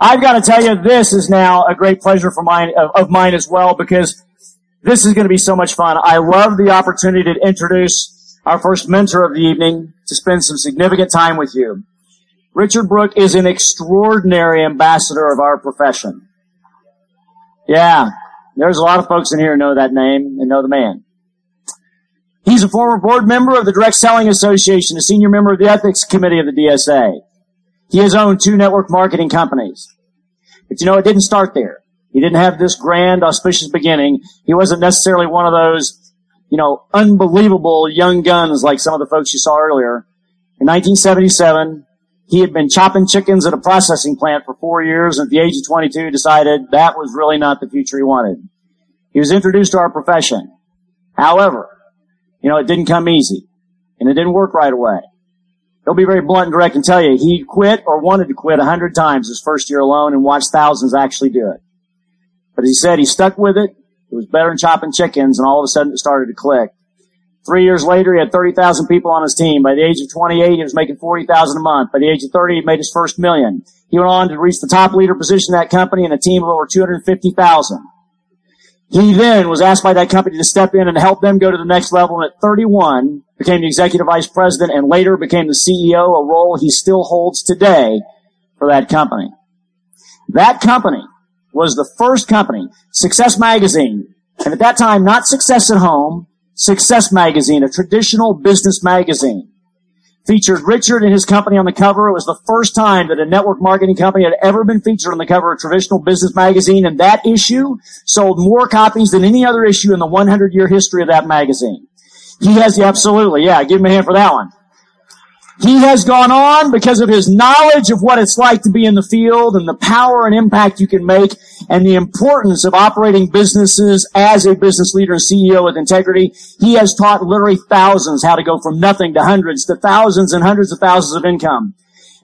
I've got to tell you, this is now a great pleasure for mine of, mine as well because this is going to be so much fun. I love the opportunity to introduce our first mentor of the evening to spend some significant time with you. Richard Brooke is an extraordinary ambassador of our profession. Yeah, there's a lot of folks in here who know that name and know the man. He's a former board member of the Direct Selling Association, a senior member of the Ethics Committee of the DSA. He has owned two network marketing companies. But you know, it didn't start there. He didn't have this grand, auspicious beginning. He wasn't necessarily one of those, you know, unbelievable young guns like some of the folks you saw earlier. In 1977, he had been chopping chickens at a processing plant for four years and at the age of 22 decided that was really not the future he wanted. He was introduced to our profession. However, you know, it didn't come easy and it didn't work right away. He'll be very blunt and direct and tell you he quit or wanted to quit a hundred times his first year alone and watched thousands actually do it. But he said he stuck with it. It was better than chopping chickens and all of a sudden it started to click. Three years later, he had 30,000 people on his team. By the age of 28, he was making 40,000 a month. By the age of 30, he made his first million. He went on to reach the top leader position in that company and a team of over 250,000. He then was asked by that company to step in and help them go to the next level. And at 31, became the executive vice president and later became the CEO, a role he still holds today for that company. That company was the first company, Success Magazine, and at that time, not Success at Home, Success Magazine, a traditional business magazine. Featured Richard and his company on the cover. It was the first time that a network marketing company had ever been featured on the cover of a traditional business magazine, and that issue sold more copies than any other issue in the 100 year history of that magazine. He has absolutely, yeah, give him a hand for that one. He has gone on because of his knowledge of what it's like to be in the field and the power and impact you can make and the importance of operating businesses as a business leader and CEO with integrity. He has taught literally thousands how to go from nothing to hundreds to thousands and hundreds of thousands of income.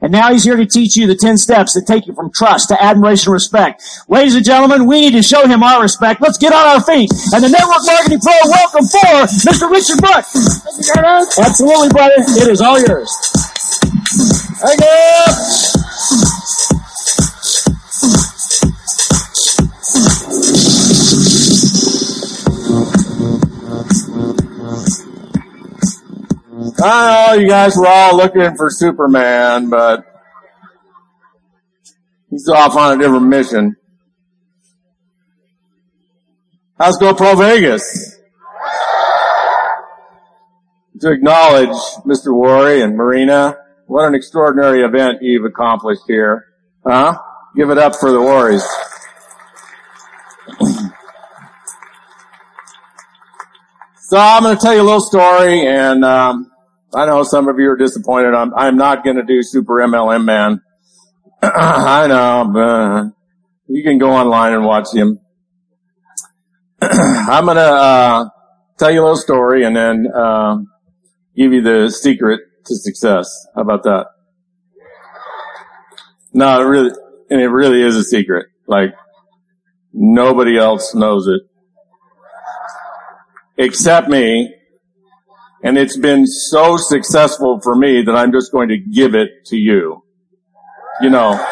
And now he's here to teach you the 10 steps that take you from trust to admiration and respect. Ladies and gentlemen, we need to show him our respect. Let's get on our feet. And the Network Marketing Pro, welcome for Mr. Richard Brooke. Absolutely, brother. It is all yours. Thank you. Know you guys were all looking for Superman, but he's off on a different mission. How's GoPro Vegas? To acknowledge Mr. Worre and Marina, what an extraordinary event you've accomplished here. Huh? Give it up for the Worres. so I'm going to tell you a little story and, um, I know some of you are disappointed. I'm, I'm not going to do Super MLM Man. I know, but you can go online and watch him. I'm going to uh, tell you a little story and then uh, give you the secret to success. How about that? No, it really, and it really is a secret. Like nobody else knows it except me and it's been so successful for me that I'm just going to give it to you. You know,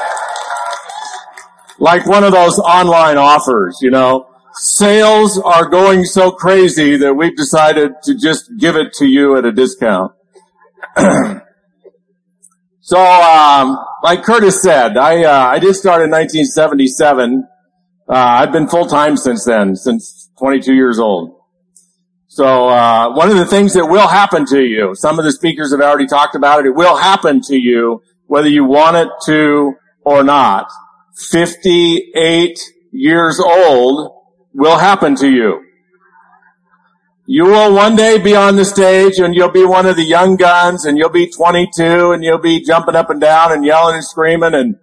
like one of those online offers, you know, sales are going so crazy that we've decided to just give it to you at a discount. so, um, like Curtis said, I, uh, I did start in 1977. Uh, I've been full time since then, since 22 years old. So uh, one of the things that will happen to you, some of the speakers have already talked about it. It will happen to you whether you want it to or not. Fifty-eight years old will happen to you. You will one day be on the stage and you'll be one of the young guns and you'll be 22 and you'll be jumping up and down and yelling and screaming and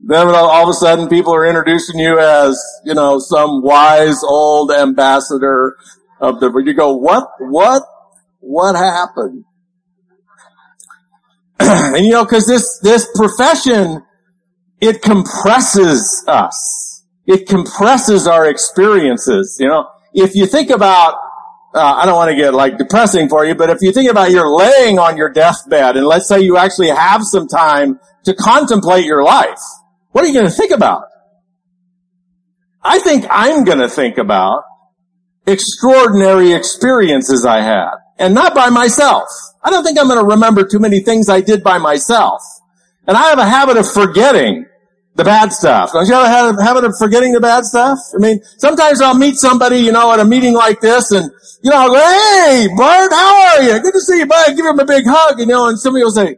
Then all of a sudden people are introducing you as, you know, some wise old ambassador of the, you go, what, what, what happened? and you know, cause this, this profession, it compresses us. It compresses our experiences. You know, if you think about, uh, I don't want to get like depressing for you, but if you think about you're laying on your deathbed and let's say you actually have some time to contemplate your life, what are you going to think about? I think I'm going to think about extraordinary experiences I had and not by myself. I don't think I'm going to remember too many things I did by myself. And I have a habit of forgetting the bad stuff. Don't you have a habit of forgetting the bad stuff? I mean, sometimes I'll meet somebody, you know, at a meeting like this and, you know, I'll go, hey, Bart, how are you? Good to see you, bud. Give him a big hug, you know, and somebody will say,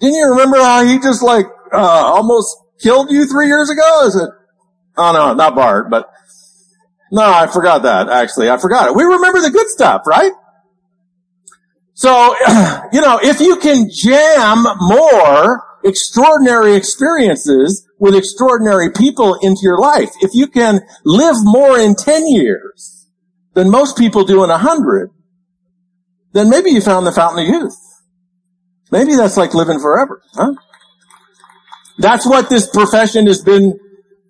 didn't you remember how he just like, uh, almost killed you three years ago? Is it? Oh no, not Bart, but no, I forgot that actually. I forgot it. We remember the good stuff, right? So, you know, if you can jam more extraordinary experiences with extraordinary people into your life, if you can live more in 10 years than most people do in 100, then maybe you found the fountain of youth. Maybe that's like living forever, huh? That's what this profession has been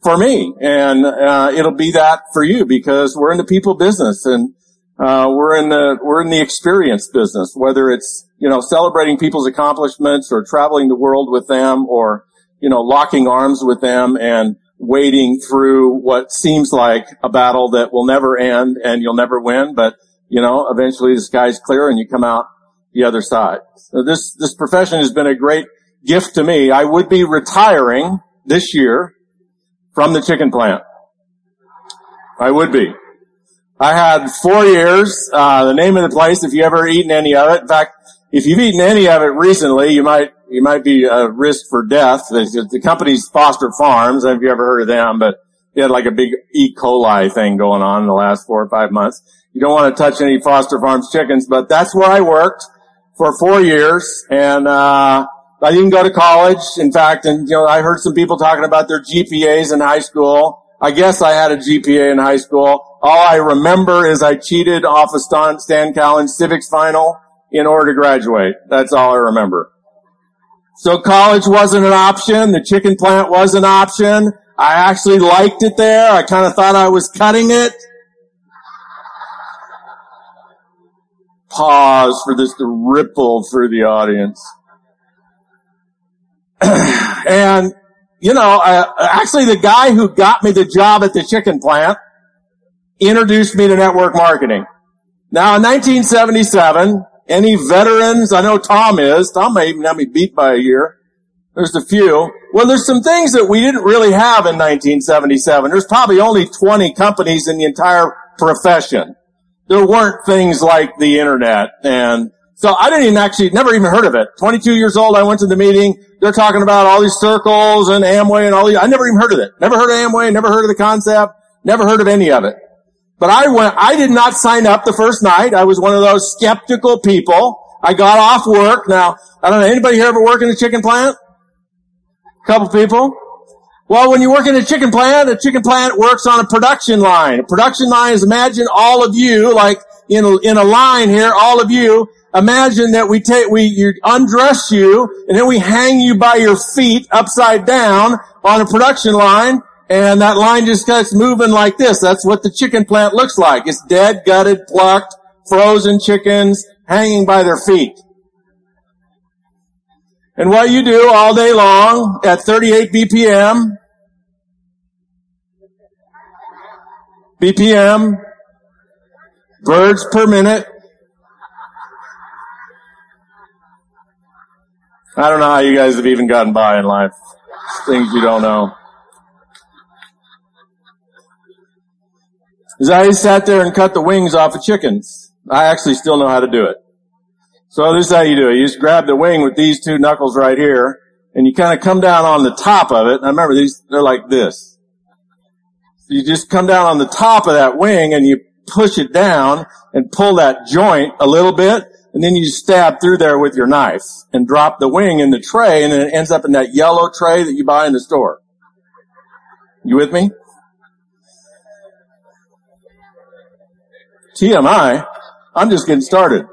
for me, and uh, it'll be that for you because we're in the people business, and uh, we're in the we're in the experience business, whether it's you know celebrating people's accomplishments or traveling the world with them, or you know locking arms with them and wading through what seems like a battle that will never end and you'll never win, but you know eventually the sky's clear and you come out the other side. So this this profession has been a great gift to me. I would be retiring this year from the chicken plant. I would be. I had four years. Uh, the name of the place, if you ever eaten any of it. In fact, if you've eaten any of it recently, you might you might be a risk for death. The, the company's Foster Farms. Have you ever heard of them? But they had like a big E. coli thing going on in the last four or five months. You don't want to touch any Foster Farms chickens, but that's where I worked for four years, and uh, I didn't go to college. In fact, and you know, I heard some people talking about their GPAs in high school. I guess I had a GPA in high school. All I remember is I cheated off a Stan, Stan Callen civics final in order to graduate. That's all I remember. So college wasn't an option. The chicken plant was an option. I actually liked it there. I kind of thought I was cutting it. Pause for this to ripple through the audience. and, you know, uh, actually the guy who got me the job at the chicken plant introduced me to network marketing. Now in 1977, any veterans, I know Tom is, Tom may even have me beat by a year. There's a few. Well, there's some things that we didn't really have in 1977. There's probably only 20 companies in the entire profession. There weren't things like the internet and so I didn't even actually, never even heard of it. 22 years old, I went to the meeting. They're talking about all these circles and Amway and all these. I never even heard of it. Never heard of Amway, never heard of the concept, never heard of any of it. But I went, I did not sign up the first night. I was one of those skeptical people. I got off work. Now, I don't know, anybody here ever work in a chicken plant? A couple people? Well, when you work in a chicken plant, a chicken plant works on a production line. A production line is imagine all of you, like in a, in a line here, all of you, Imagine that we take, we you undress you and then we hang you by your feet upside down on a production line and that line just starts moving like this. That's what the chicken plant looks like. It's dead, gutted, plucked, frozen chickens hanging by their feet. And what you do all day long at 38 BPM, BPM, birds per minute, I don't know how you guys have even gotten by in life. Things you don't know. Is I sat there and cut the wings off of chickens. I actually still know how to do it. So this is how you do it. You just grab the wing with these two knuckles right here, and you kind of come down on the top of it. And I remember these, they're like this. So you just come down on the top of that wing and you push it down and pull that joint a little bit and then you stab through there with your knife and drop the wing in the tray and then it ends up in that yellow tray that you buy in the store. You with me? TMI. I'm just getting started.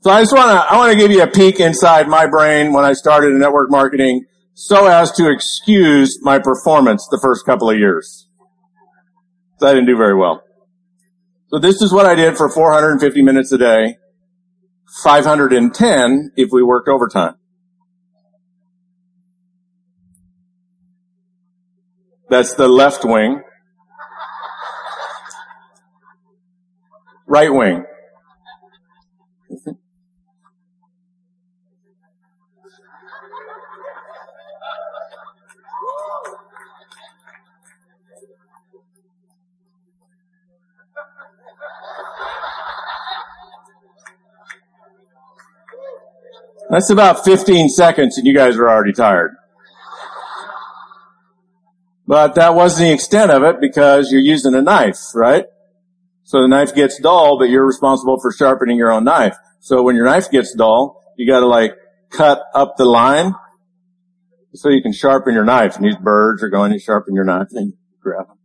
So I just want to, I want to give you a peek inside my brain when I started in network marketing so as to excuse my performance the first couple of years. So I didn't do very well. So this is what I did for 450 minutes a day, 510 if we worked overtime. That's the left wing. Right wing. That's about 15 seconds and you guys are already tired. But that wasn't the extent of it because you're using a knife, right? So the knife gets dull, but you're responsible for sharpening your own knife. So when your knife gets dull, you gotta like cut up the line so you can sharpen your knife. And these birds are going to sharpen your knife and grab them.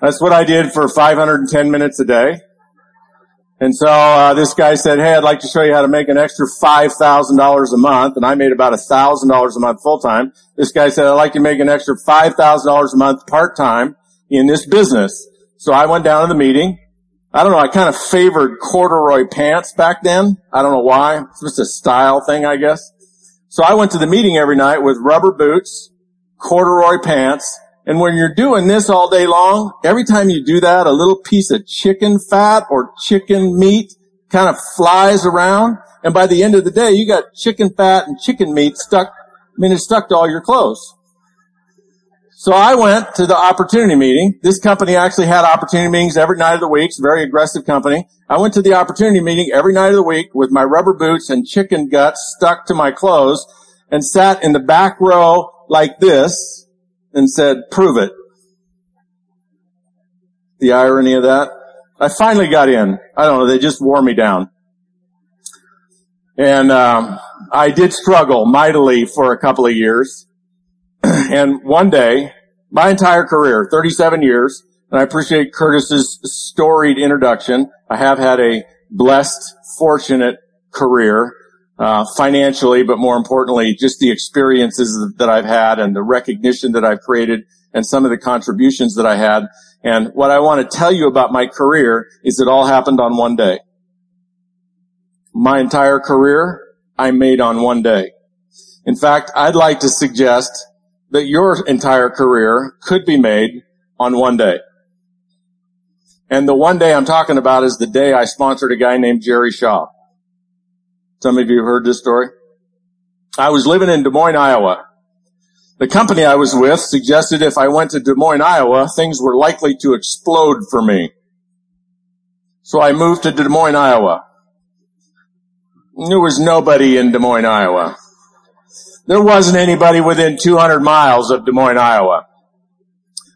That's what I did for 510 minutes a day. And so uh, this guy said, "Hey, I'd like to show you how to make an extra five thousand dollars a month." And I made about a thousand dollars a month full time. This guy said, "I'd like to make an extra five thousand dollars a month part time in this business." So I went down to the meeting. I don't know. I kind of favored corduroy pants back then. I don't know why. It's just a style thing, I guess. So I went to the meeting every night with rubber boots, corduroy pants, and when you're doing this all day long, every time you do that, a little piece of chicken fat or chicken meat kind of flies around. And by the end of the day, you got chicken fat and chicken meat stuck, I mean, it's stuck to all your clothes. So I went to the opportunity meeting. This company actually had opportunity meetings every night of the week. It's a very aggressive company. I went to the opportunity meeting every night of the week with my rubber boots and chicken guts stuck to my clothes and sat in the back row like this and said, prove it. The irony of that. I finally got in. I don't know. They just wore me down. And, um, I did struggle mightily for a couple of years. and one day, my entire career, 37 years, and I appreciate Curtis's storied introduction. I have had a blessed, fortunate career uh, financially, but more importantly, just the experiences that I've had and the recognition that I've created and some of the contributions that I had. And what I want to tell you about my career is it all happened on one day. My entire career, I made on one day. In fact, I'd like to suggest that your entire career could be made on one day. And the one day I'm talking about is the day I sponsored a guy named Jerry Schaub. Some of you heard this story. I was living in Des Moines, Iowa. The company I was with suggested if I went to Des Moines, Iowa, things were likely to explode for me. So I moved to Des Moines, Iowa. There was nobody in Des Moines, Iowa. There wasn't anybody within 200 miles of Des Moines, Iowa.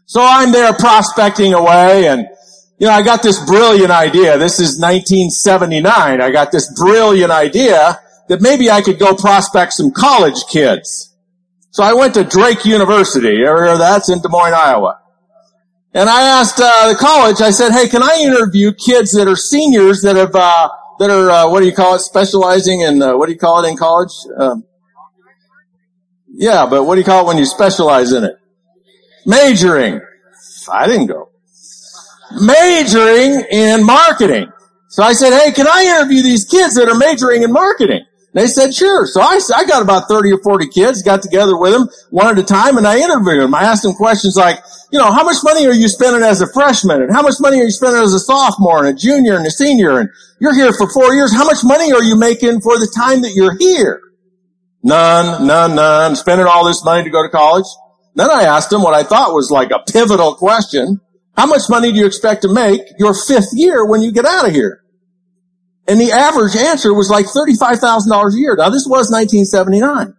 So I'm there prospecting away and you know, I got this brilliant idea. This is 1979. I got this brilliant idea that maybe I could go prospect some college kids. So I went to Drake University. That's in Des Moines, Iowa. And I asked uh, the college. I said, "Hey, can I interview kids that are seniors that have uh, that are uh, what do you call it? Specializing in uh, what do you call it in college? Um, yeah, but what do you call it when you specialize in it? Majoring. I didn't go majoring in marketing. So I said, hey, can I interview these kids that are majoring in marketing? They said, sure. So I, I got about 30 or 40 kids, got together with them one at a time, and I interviewed them. I asked them questions like, you know, how much money are you spending as a freshman? And how much money are you spending as a sophomore and a junior and a senior? And you're here for four years. How much money are you making for the time that you're here? None, none, none. Spending all this money to go to college. Then I asked them what I thought was like a pivotal question. How much money do you expect to make your fifth year when you get out of here? And the average answer was like $35,000 a year. Now this was 1979.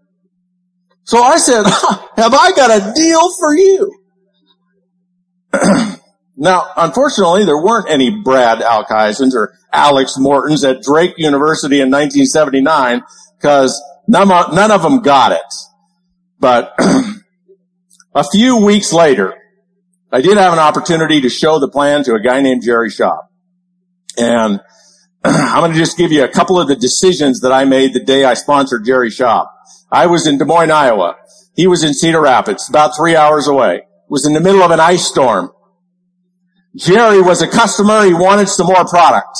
So I said, have I got a deal for you? Now, unfortunately, there weren't any Brad Alkisons or Alex Mortons at Drake University in 1979 because none, none of them got it. But a few weeks later, I did have an opportunity to show the plan to a guy named Jerry Schaub. And I'm going to just give you a couple of the decisions that I made the day I sponsored Jerry Schaub. I was in Des Moines, Iowa. He was in Cedar Rapids, about three hours away. Was in the middle of an ice storm. Jerry was a customer. He wanted some more product.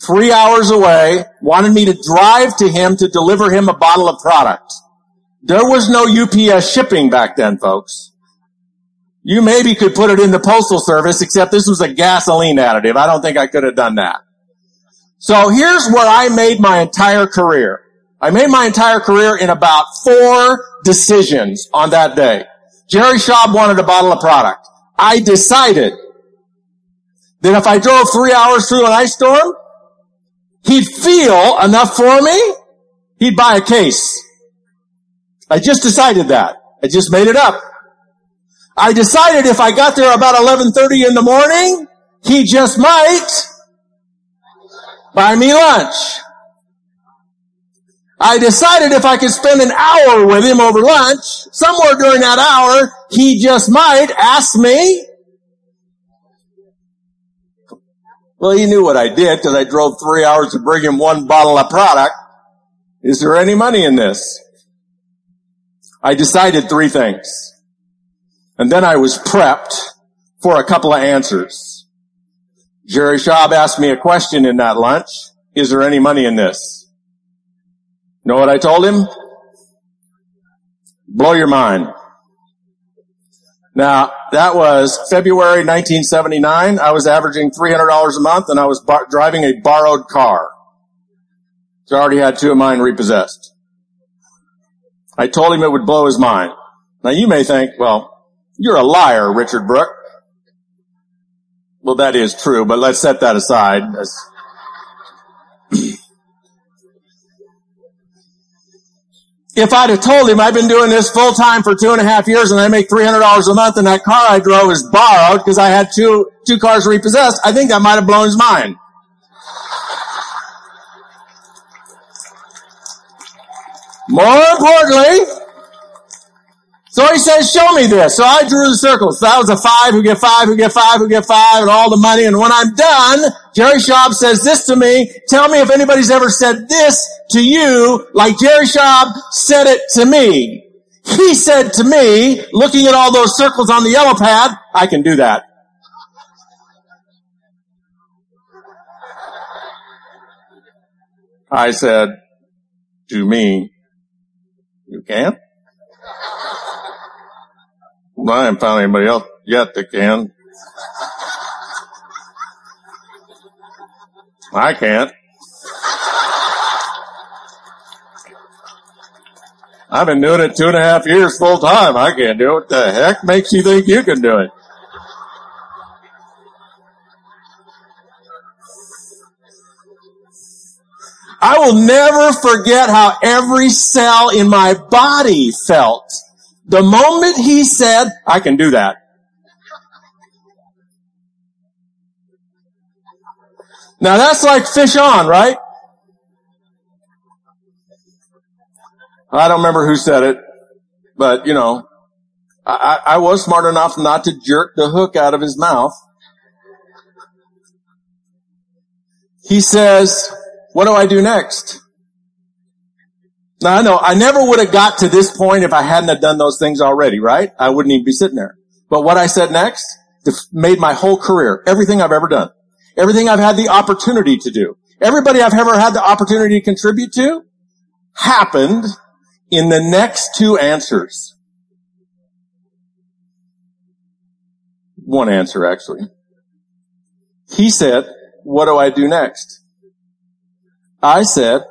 Three hours away, wanted me to drive to him to deliver him a bottle of product. There was no UPS shipping back then, folks. You maybe could put it in the postal service, except this was a gasoline additive. I don't think I could have done that. So here's where I made my entire career. I made my entire career in about four decisions on that day. Jerry Schaub wanted a bottle of product. I decided that if I drove three hours through an ice storm, he'd feel enough for me, he'd buy a case. I just decided that. I just made it up. I decided if I got there about 11.30 in the morning, he just might buy me lunch. I decided if I could spend an hour with him over lunch, somewhere during that hour, he just might ask me Well, he knew what I did because I drove three hours to bring him one bottle of product. Is there any money in this? I decided three things. And then I was prepped for a couple of answers. Jerry Schaub asked me a question in that lunch. Is there any money in this? Know what I told him? Blow your mind. Now, that was February 1979. I was averaging $300 a month and I was bar- driving a borrowed car. So I already had two of mine repossessed. I told him it would blow his mind. Now you may think, well, you're a liar, Richard Brooke. Well, that is true, but let's set that aside. If I'd have told him I've been doing this full time for two and a half years and I make $300 a month and that car I drove is borrowed because I had two, two cars repossessed, I think that might have blown his mind. More importantly, so he says, show me this. So I drew the circles. So that was a five who get five, who get five, who get five, and all the money. And when I'm done, Jerry Schaub says this to me. Tell me if anybody's ever said this to you like Jerry Schaub said it to me. He said to me, looking at all those circles on the yellow pad, I can do that. I said, to me, you can't? I haven't found anybody else yet that can. I can't. I've been doing it two and a half years full time. I can't do it. What the heck makes you think you can do it? I will never forget how every cell in my body felt the moment he said, I can do that. Now that's like fish on, right? I don't remember who said it, but you know, I, I was smart enough not to jerk the hook out of his mouth. He says, what do I do next? Now I know I never would have got to this point if I hadn't have done those things already, right? I wouldn't even be sitting there. But what I said next made my whole career, everything I've ever done, everything I've had the opportunity to do, everybody I've ever had the opportunity to contribute to happened in the next two answers. One answer actually. He said, what do I do next? I said,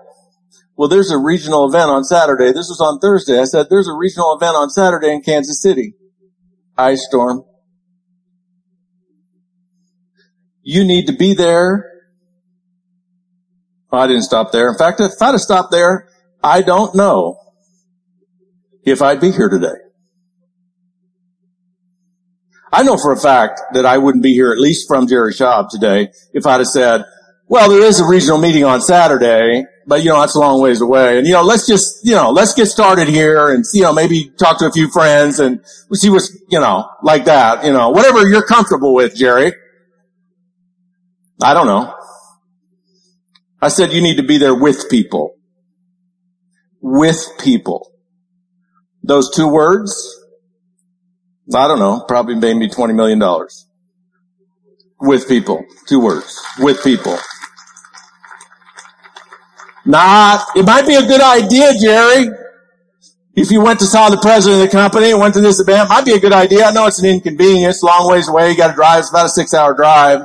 well, there's a regional event on Saturday. This was on Thursday. I said, there's a regional event on Saturday in Kansas City. Ice storm. You need to be there. I didn't stop there. In fact, if I'd have stopped there, I don't know if I'd be here today. I know for a fact that I wouldn't be here, at least from Jerry Schaub today, if I'd have said, well, there is a regional meeting on Saturday, but you know, that's a long ways away. And you know, let's just, you know, let's get started here and, you know, maybe talk to a few friends and see what's, you know, like that, you know, whatever you're comfortable with, Jerry. I don't know. I said you need to be there with people. With people. Those two words, I don't know, probably made me $20 million. With people. Two words. With people. Not, it might be a good idea, Jerry. If you went to saw the president of the company and went to this event, might be a good idea. I know it's an inconvenience, long ways away. You got to drive. It's about a six hour drive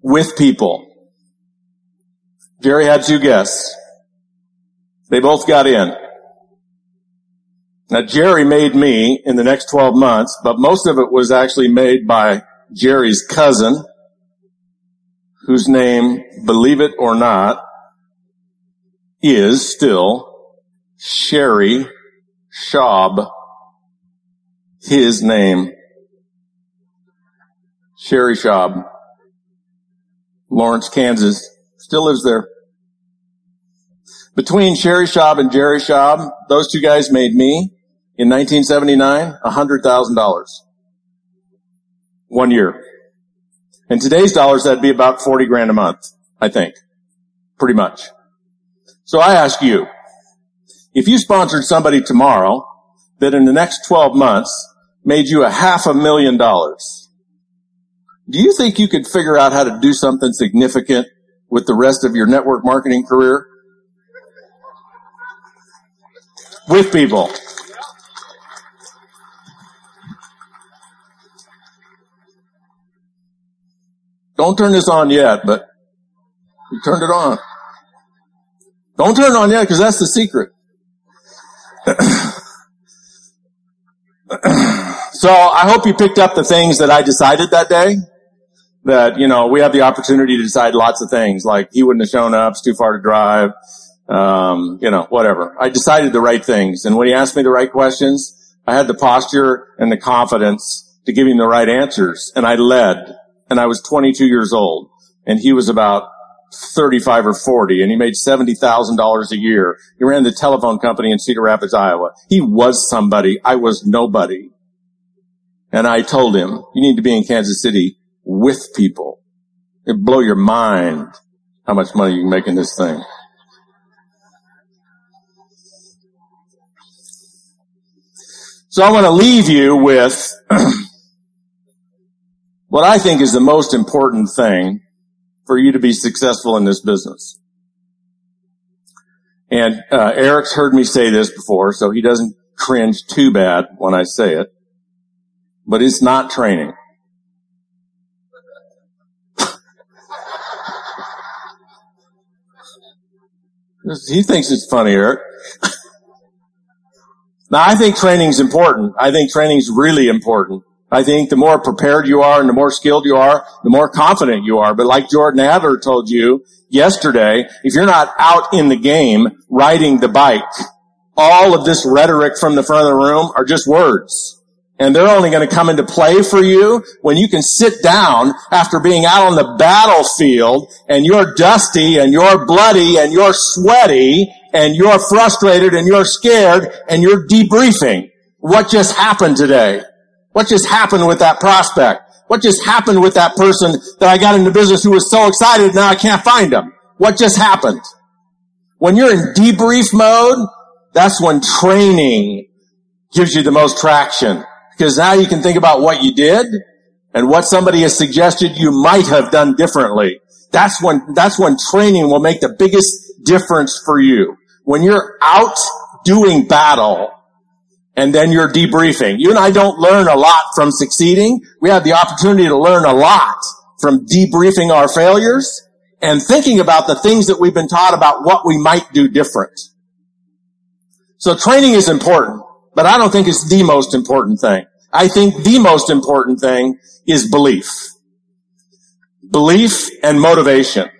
with people. Jerry had two guests. They both got in. Now Jerry made me in the next 12 months, but most of it was actually made by Jerry's cousin, whose name, believe it or not, is still Sherry Schaub. His name. Sherry Schaub. Lawrence, Kansas. Still lives there. Between Sherry Schaub and Jerry Schaub, those two guys made me, in 1979, $100,000. One year. In today's dollars, that'd be about 40 grand a month, I think. Pretty much. So I ask you, if you sponsored somebody tomorrow that in the next 12 months made you a half a million dollars, do you think you could figure out how to do something significant with the rest of your network marketing career? With people. Don't turn this on yet, but you turned it on. Don't turn on yet because that's the secret. so I hope you picked up the things that I decided that day. That, you know, we have the opportunity to decide lots of things like he wouldn't have shown up, it's too far to drive, um, you know, whatever. I decided the right things. And when he asked me the right questions, I had the posture and the confidence to give him the right answers. And I led. And I was 22 years old. And he was about 35 or 40 and he made $70,000 a year. He ran the telephone company in Cedar Rapids, Iowa. He was somebody. I was nobody. And I told him, you need to be in Kansas City with people. It blow your mind how much money you can make in this thing. So I want to leave you with what I think is the most important thing for you to be successful in this business. And uh, Eric's heard me say this before, so he doesn't cringe too bad when I say it. But it's not training. he thinks it's funny, Eric. now, I think training's important. I think training's really important. I think the more prepared you are and the more skilled you are, the more confident you are. But like Jordan Adler told you yesterday, if you're not out in the game riding the bike, all of this rhetoric from the front of the room are just words. And they're only going to come into play for you when you can sit down after being out on the battlefield and you're dusty and you're bloody and you're sweaty and you're frustrated and you're scared and you're debriefing what just happened today. What just happened with that prospect? What just happened with that person that I got into business who was so excited now I can't find them? What just happened? When you're in debrief mode, that's when training gives you the most traction. Because now you can think about what you did and what somebody has suggested you might have done differently. That's when, that's when training will make the biggest difference for you. When you're out doing battle, and then you're debriefing. You and I don't learn a lot from succeeding. We have the opportunity to learn a lot from debriefing our failures and thinking about the things that we've been taught about what we might do different. So training is important, but I don't think it's the most important thing. I think the most important thing is belief. Belief and motivation.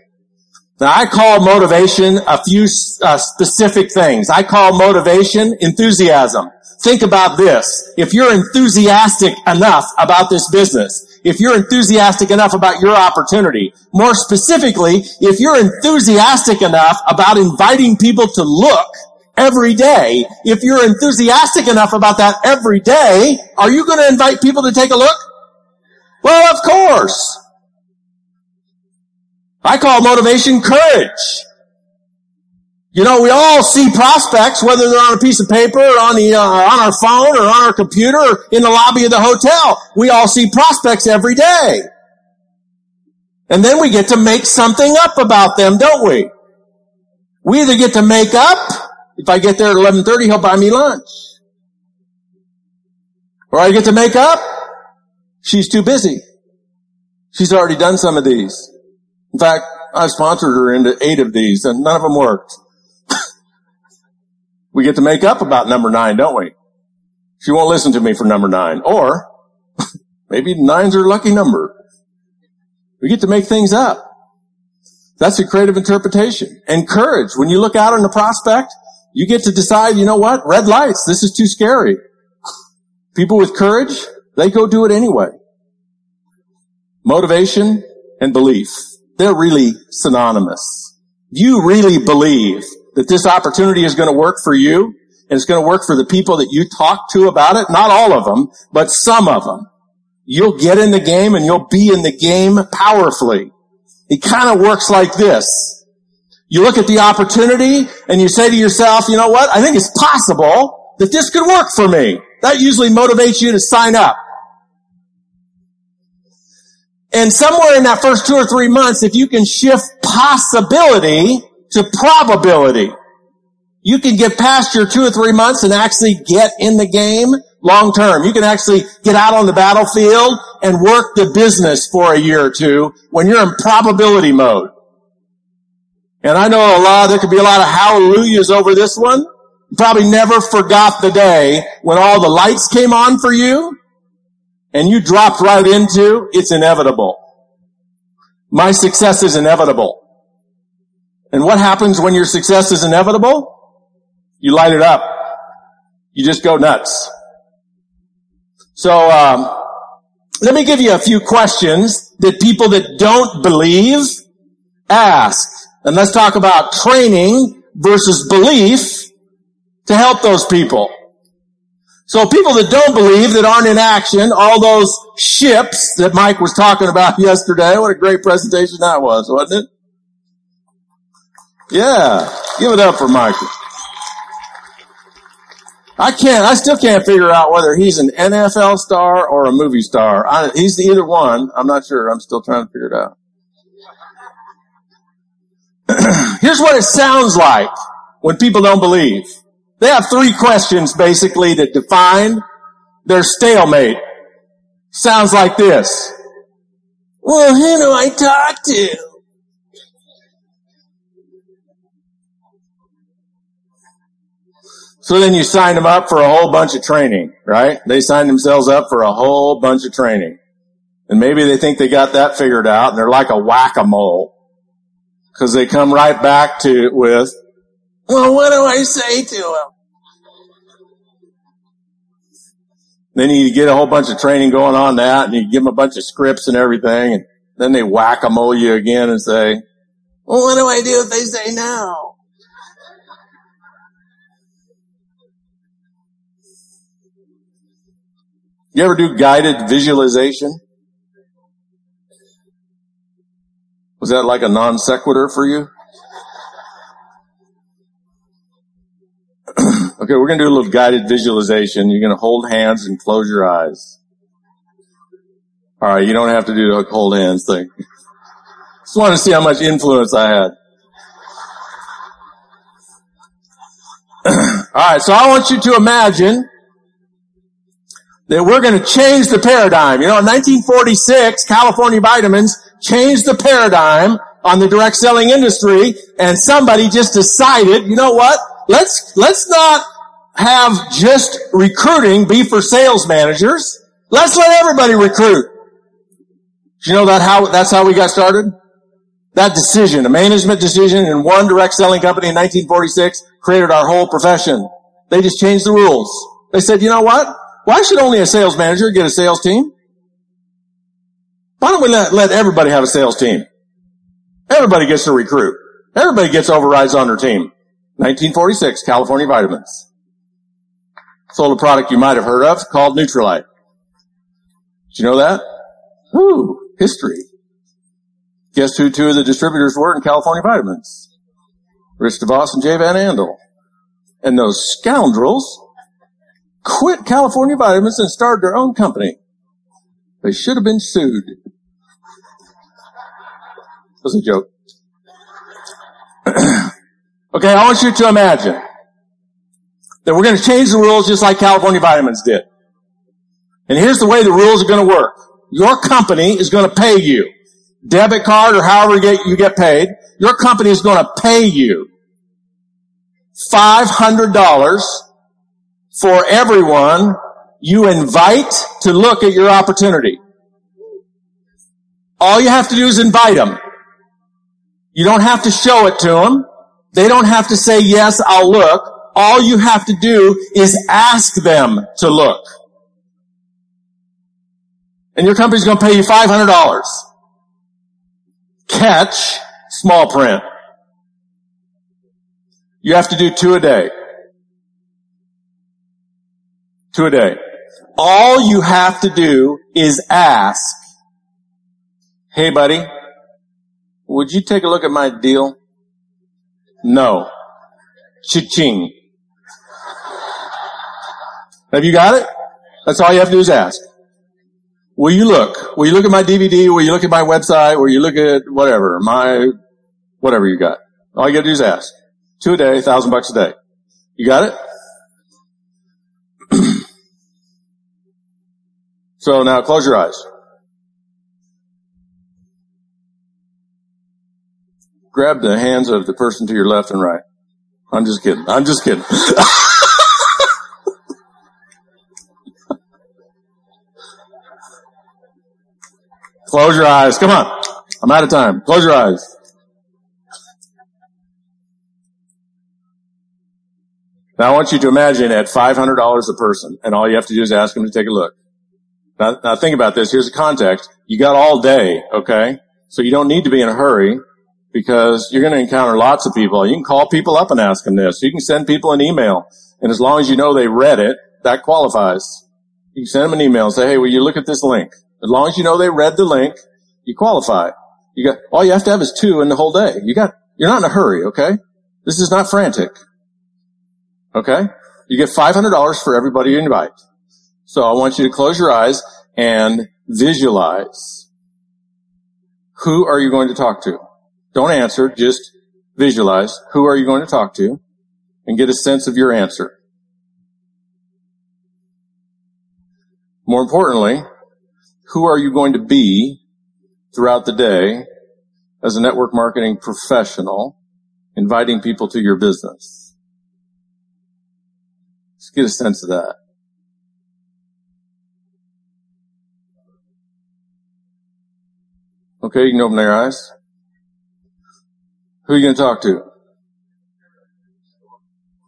Now I call motivation a few uh, specific things. I call motivation enthusiasm. Think about this. If you're enthusiastic enough about this business, if you're enthusiastic enough about your opportunity, more specifically, if you're enthusiastic enough about inviting people to look every day, if you're enthusiastic enough about that every day, are you going to invite people to take a look? Well, of course. I call motivation courage. You know, we all see prospects, whether they're on a piece of paper or on the, uh, on our phone or on our computer or in the lobby of the hotel. We all see prospects every day. And then we get to make something up about them, don't we? We either get to make up, if I get there at 11.30, he'll buy me lunch. Or I get to make up, she's too busy. She's already done some of these. In fact, I sponsored her into eight of these and none of them worked. We get to make up about number nine, don't we? She won't listen to me for number nine. Or maybe nine's her lucky number. We get to make things up. That's a creative interpretation. And courage. When you look out on the prospect, you get to decide, you know what? Red lights. This is too scary. People with courage, they go do it anyway. Motivation and belief. They're really synonymous. You really believe that this opportunity is going to work for you and it's going to work for the people that you talk to about it. Not all of them, but some of them. You'll get in the game and you'll be in the game powerfully. It kind of works like this. You look at the opportunity and you say to yourself, you know what? I think it's possible that this could work for me. That usually motivates you to sign up. And somewhere in that first two or three months, if you can shift possibility to probability. You can get past your two or three months and actually get in the game long term. You can actually get out on the battlefield and work the business for a year or two when you're in probability mode. And I know a lot, there could be a lot of hallelujahs over this one. You probably never forgot the day when all the lights came on for you and you dropped right into it's inevitable. My success is inevitable. And what happens when your success is inevitable? You light it up. You just go nuts. So, um, let me give you a few questions that people that don't believe ask. And let's talk about training versus belief to help those people. So people that don't believe, that aren't in action, all those ships that Mike was talking about yesterday, what a great presentation that was, wasn't it? Yeah. Give it up for Michael. I can't, I still can't figure out whether he's an NFL star or a movie star. I, he's either one. I'm not sure. I'm still trying to figure it out. Here's what it sounds like when people don't believe. They have three questions basically that define their stalemate. Sounds like this. Well, who do I talk to? So then you sign them up for a whole bunch of training, right? They sign themselves up for a whole bunch of training. And maybe they think they got that figured out and they're like a whack-a-mole. Cause they come right back to it with, well, what do I say to them? Then you get a whole bunch of training going on that and you give them a bunch of scripts and everything and then they whack-a-mole you again and say, well, what do I do if they say no? You ever do guided visualization? Was that like a non sequitur for you? Okay, we're going to do a little guided visualization. You're going to hold hands and close your eyes. All right, you don't have to do the hold hands thing. Just want to see how much influence I had. All right, so I want you to imagine that we're going to change the paradigm. You know, in 1946, California Vitamins changed the paradigm on the direct selling industry and somebody just decided, you know what? Let's, let's not have just recruiting be for sales managers. Let's let everybody recruit. Do you know that how, that's how we got started? That decision, a management decision in one direct selling company in 1946 created our whole profession. They just changed the rules. They said, you know what? Why should only a sales manager get a sales team? Why don't we let, let everybody have a sales team? Everybody gets to recruit. Everybody gets overrides on their team. 1946, California Vitamins. Sold a product you might have heard of called Nutrilite. Did you know that? Ooh, history. Guess who two of the distributors were in California Vitamins? Rich DeVos and Jay Van Andel. And those scoundrels quit California Vitamins and started their own company. They should have been sued. That was a joke. okay, I want you to imagine that we're going to change the rules just like California Vitamins did. And here's the way the rules are going to work. Your company is going to pay you. Debit card or however you get, you get paid. Your company is going to pay you $500 for everyone you invite to look at your opportunity. All you have to do is invite them. You don't have to show it to them. They don't have to say, yes, I'll look. All you have to do is ask them to look. And your company's going to pay you $500. Catch small print. You have to do two a day. Two a day. All you have to do is ask, hey buddy, would you take a look at my deal? No. Cha-ching. Have you got it? That's all you have to do is ask. Will you look? Will you look at my DVD? Will you look at my website? Will you look at whatever, my, whatever you got? All you gotta do is ask. Two a day, thousand bucks a day. You got it? so now close your eyes. grab the hands of the person to your left and right. I'm just kidding. I'm just kidding. Close your eyes. Come on. I'm out of time. Close your eyes. Now I want you to imagine at $500 a person and all you have to do is ask them to take a look. Now, now think about this. Here's the context. You got all day, okay? So you don't need to be in a hurry because you're going to encounter lots of people. You can call people up and ask them this. You can send people an email. And as long as you know they read it, that qualifies. You can send them an email and say, hey, will you look at this link? As long as you know they read the link, you qualify. You got, all you have to have is two in the whole day. You got, you're not in a hurry, okay? This is not frantic. Okay? You get $500 for everybody you invite. So I want you to close your eyes and visualize. Who are you going to talk to? Don't answer, just visualize. Who are you going to talk to? And get a sense of your answer. More importantly, who are you going to be throughout the day as a network marketing professional inviting people to your business? Let's get a sense of that. Okay, you can open your eyes. Who are you going to talk to?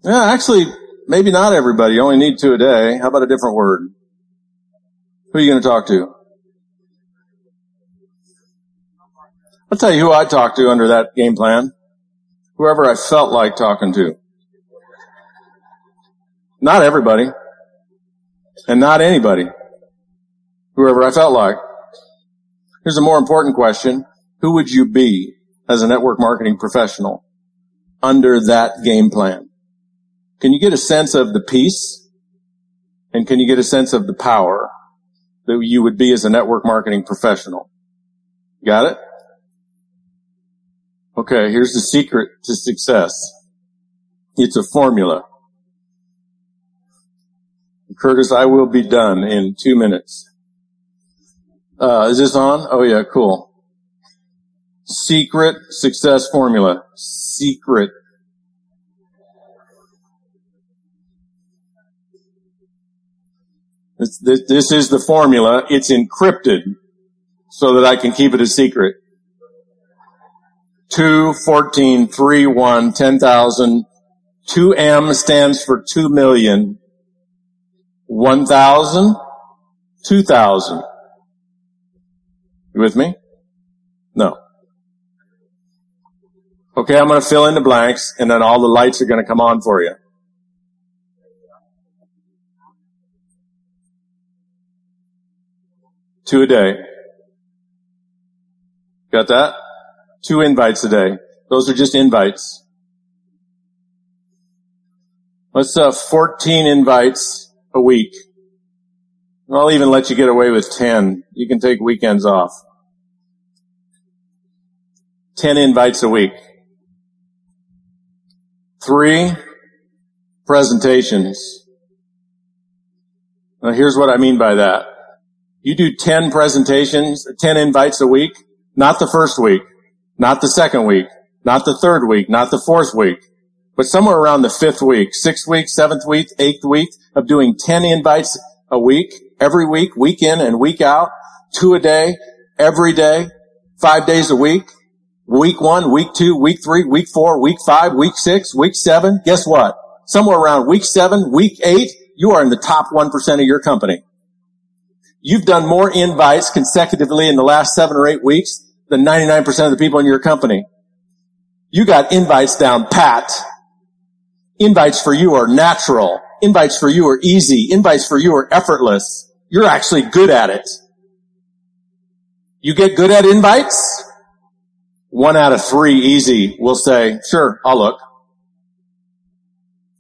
Yeah, actually, maybe not everybody. You only need two a day. How about a different word? Who are you going to talk to? I'll tell you who I talked to under that game plan. Whoever I felt like talking to. Not everybody. And not anybody. Whoever I felt like. Here's a more important question. Who would you be as a network marketing professional under that game plan? Can you get a sense of the peace? And can you get a sense of the power that you would be as a network marketing professional? Got it? Okay, here's the secret to success. It's a formula. Curtis, I will be done in two minutes. Uh, is this on? Oh yeah, cool. Secret success formula. Secret. This, this, this is the formula. It's encrypted so that I can keep it a secret. 2, 14, 3, 1, 10,000. 2M stands for 2 million. 1,000, 2,000. You with me? No. Okay, I'm going to fill in the blanks and then all the lights are going to come on for you. Two a day. Got that? Two invites a day. Those are just invites. Let's uh, 14 invites a week. I'll even let you get away with 10. You can take weekends off. 10 invites a week. Three presentations. Now here's what I mean by that. You do 10 presentations, 10 invites a week, not the first week, not the second week, not the third week, not the fourth week, but somewhere around the fifth week, sixth week, seventh week, eighth week of doing 10 invites a week, every week, week in and week out, two a day, every day, five days a week, week one, week two, week three, week four, week five, week six, week seven. Guess what? Somewhere around week seven, week eight, you are in the top 1% of your company. You've done more invites consecutively in the last seven or eight weeks than 99% of the people in your company. You got invites down pat. Invites for you are natural. Invites for you are easy. Invites for you are effortless. You're actually good at it. You get good at invites? One out of three easy will say, sure, I'll look.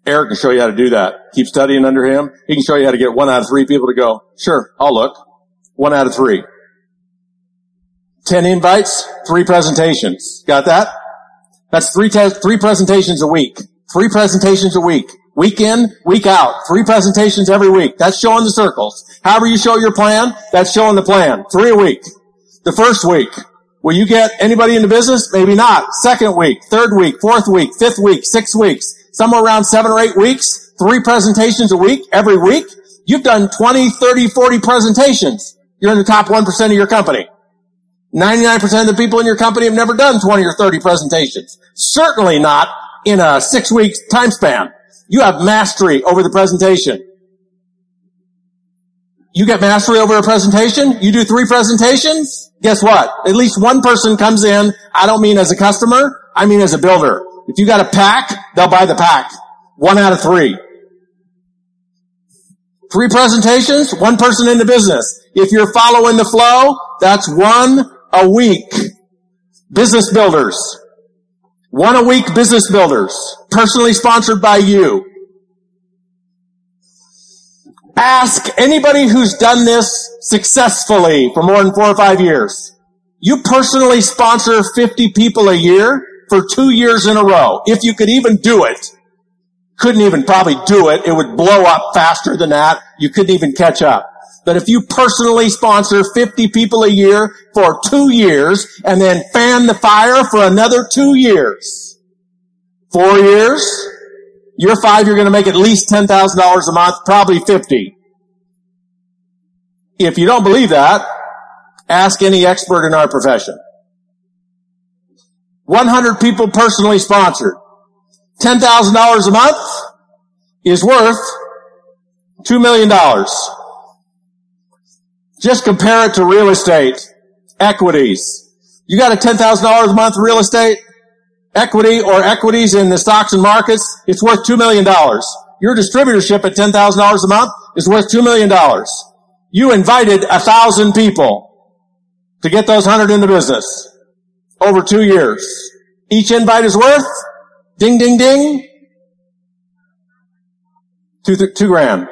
Eric can show you how to do that. Keep studying under him. He can show you how to get one out of three people to go, sure, I'll look. One out of three. Ten invites, three presentations. Got that? That's three, te- three presentations a week. Three presentations a week. Week in, week out. Three presentations every week. That's showing the circles. However you show your plan, that's showing the plan. Three a week. The first week, will you get anybody in the business? Maybe not. Second week, third week, fourth week, fifth week, six weeks somewhere around seven or eight weeks, three presentations a week, every week. You've done 20, 30, 40 presentations. You're in the top 1% of your company. 99% of the people in your company have never done 20 or 30 presentations. Certainly not in a six week time span. You have mastery over the presentation. You get mastery over a presentation. You do three presentations. Guess what? At least one person comes in. I don't mean as a customer. I mean as a builder. If you got a pack, they'll buy the pack. One out of three. Three presentations, one person in the business. If you're following the flow, that's one a week. Business builders. One a week business builders. Personally sponsored by you. Ask anybody who's done this successfully for more than four or five years. You personally sponsor 50 people a year for two years in a row. If you could even do it, couldn't even probably do it. It would blow up faster than that. You couldn't even catch up. But if you personally sponsor 50 people a year for two years and then fan the fire for another two years, four years, year five, you're going to make at least $10,000 a month, probably 50. If you don't believe that, ask any expert in our profession. 100 people personally sponsored. $10,000 a month is worth $2 million. Just compare it to real estate, equities. You got a $10,000 a month real estate equity or equities in the stocks and markets, it's worth $2 million. Your distributorship at $10,000 a month is worth $2 million. You invited a thousand people to get those hundred in the business over two years. Each invite is worth, ding, ding, ding, two, two grand.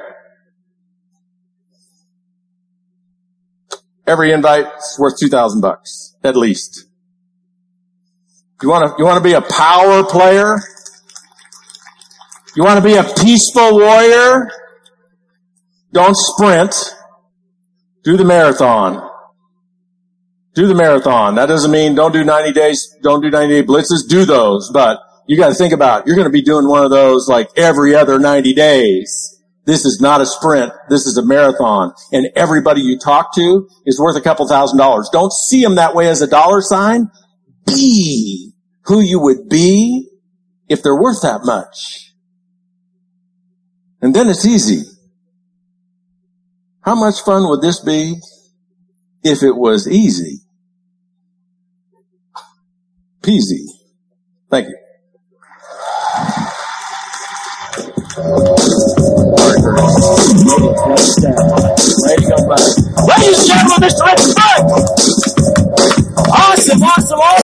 Every invite is worth 2,000 bucks, at least. You want to, you want to be a power player? You want to be a peaceful warrior? Don't sprint. Do the marathon do the marathon. That doesn't mean don't do 90 days, don't do 90 day blitzes, do those, but you got to think about, you're going to be doing one of those like every other 90 days. This is not a sprint. This is a marathon. And everybody you talk to is worth a couple thousand dollars. Don't see them that way as a dollar sign. Be who you would be if they're worth that much. And then it's easy. How much fun would this be if it was easy? Peasy. Thank you. Hands to go, brother. Ladies and gentlemen, Mr. Rich? Awesome, awesome, awesome.